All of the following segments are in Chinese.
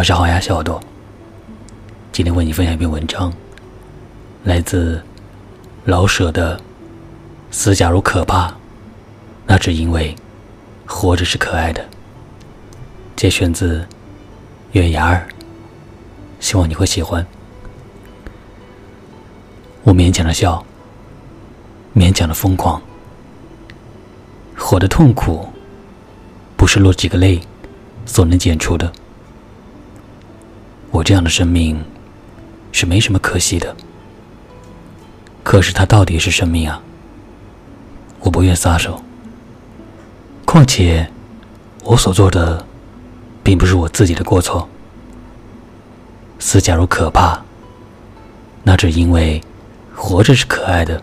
我是好呀小耳朵，今天为你分享一篇文章，来自老舍的《死假如可怕，那只因为活着是可爱的》，节选自《月牙儿》，希望你会喜欢。我勉强的笑，勉强的疯狂，活的痛苦，不是落几个泪所能减除的。我这样的生命是没什么可惜的，可是它到底是生命啊！我不愿撒手。况且，我所做的并不是我自己的过错。死假如可怕，那只因为活着是可爱的。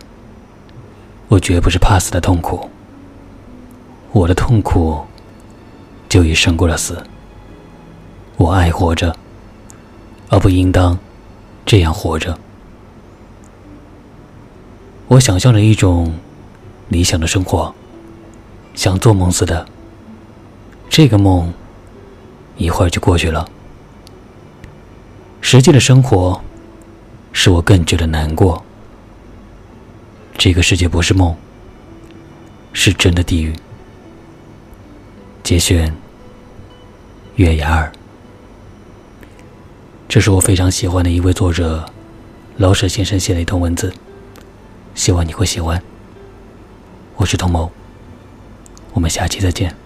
我绝不是怕死的痛苦，我的痛苦就已胜过了死。我爱活着。而不应当这样活着。我想象着一种理想的生活，像做梦似的。这个梦一会儿就过去了。实际的生活使我更觉得难过。这个世界不是梦，是真的地狱。节选：月牙儿。这是我非常喜欢的一位作者，老舍先生写的一段文字，希望你会喜欢。我是童谋，我们下期再见。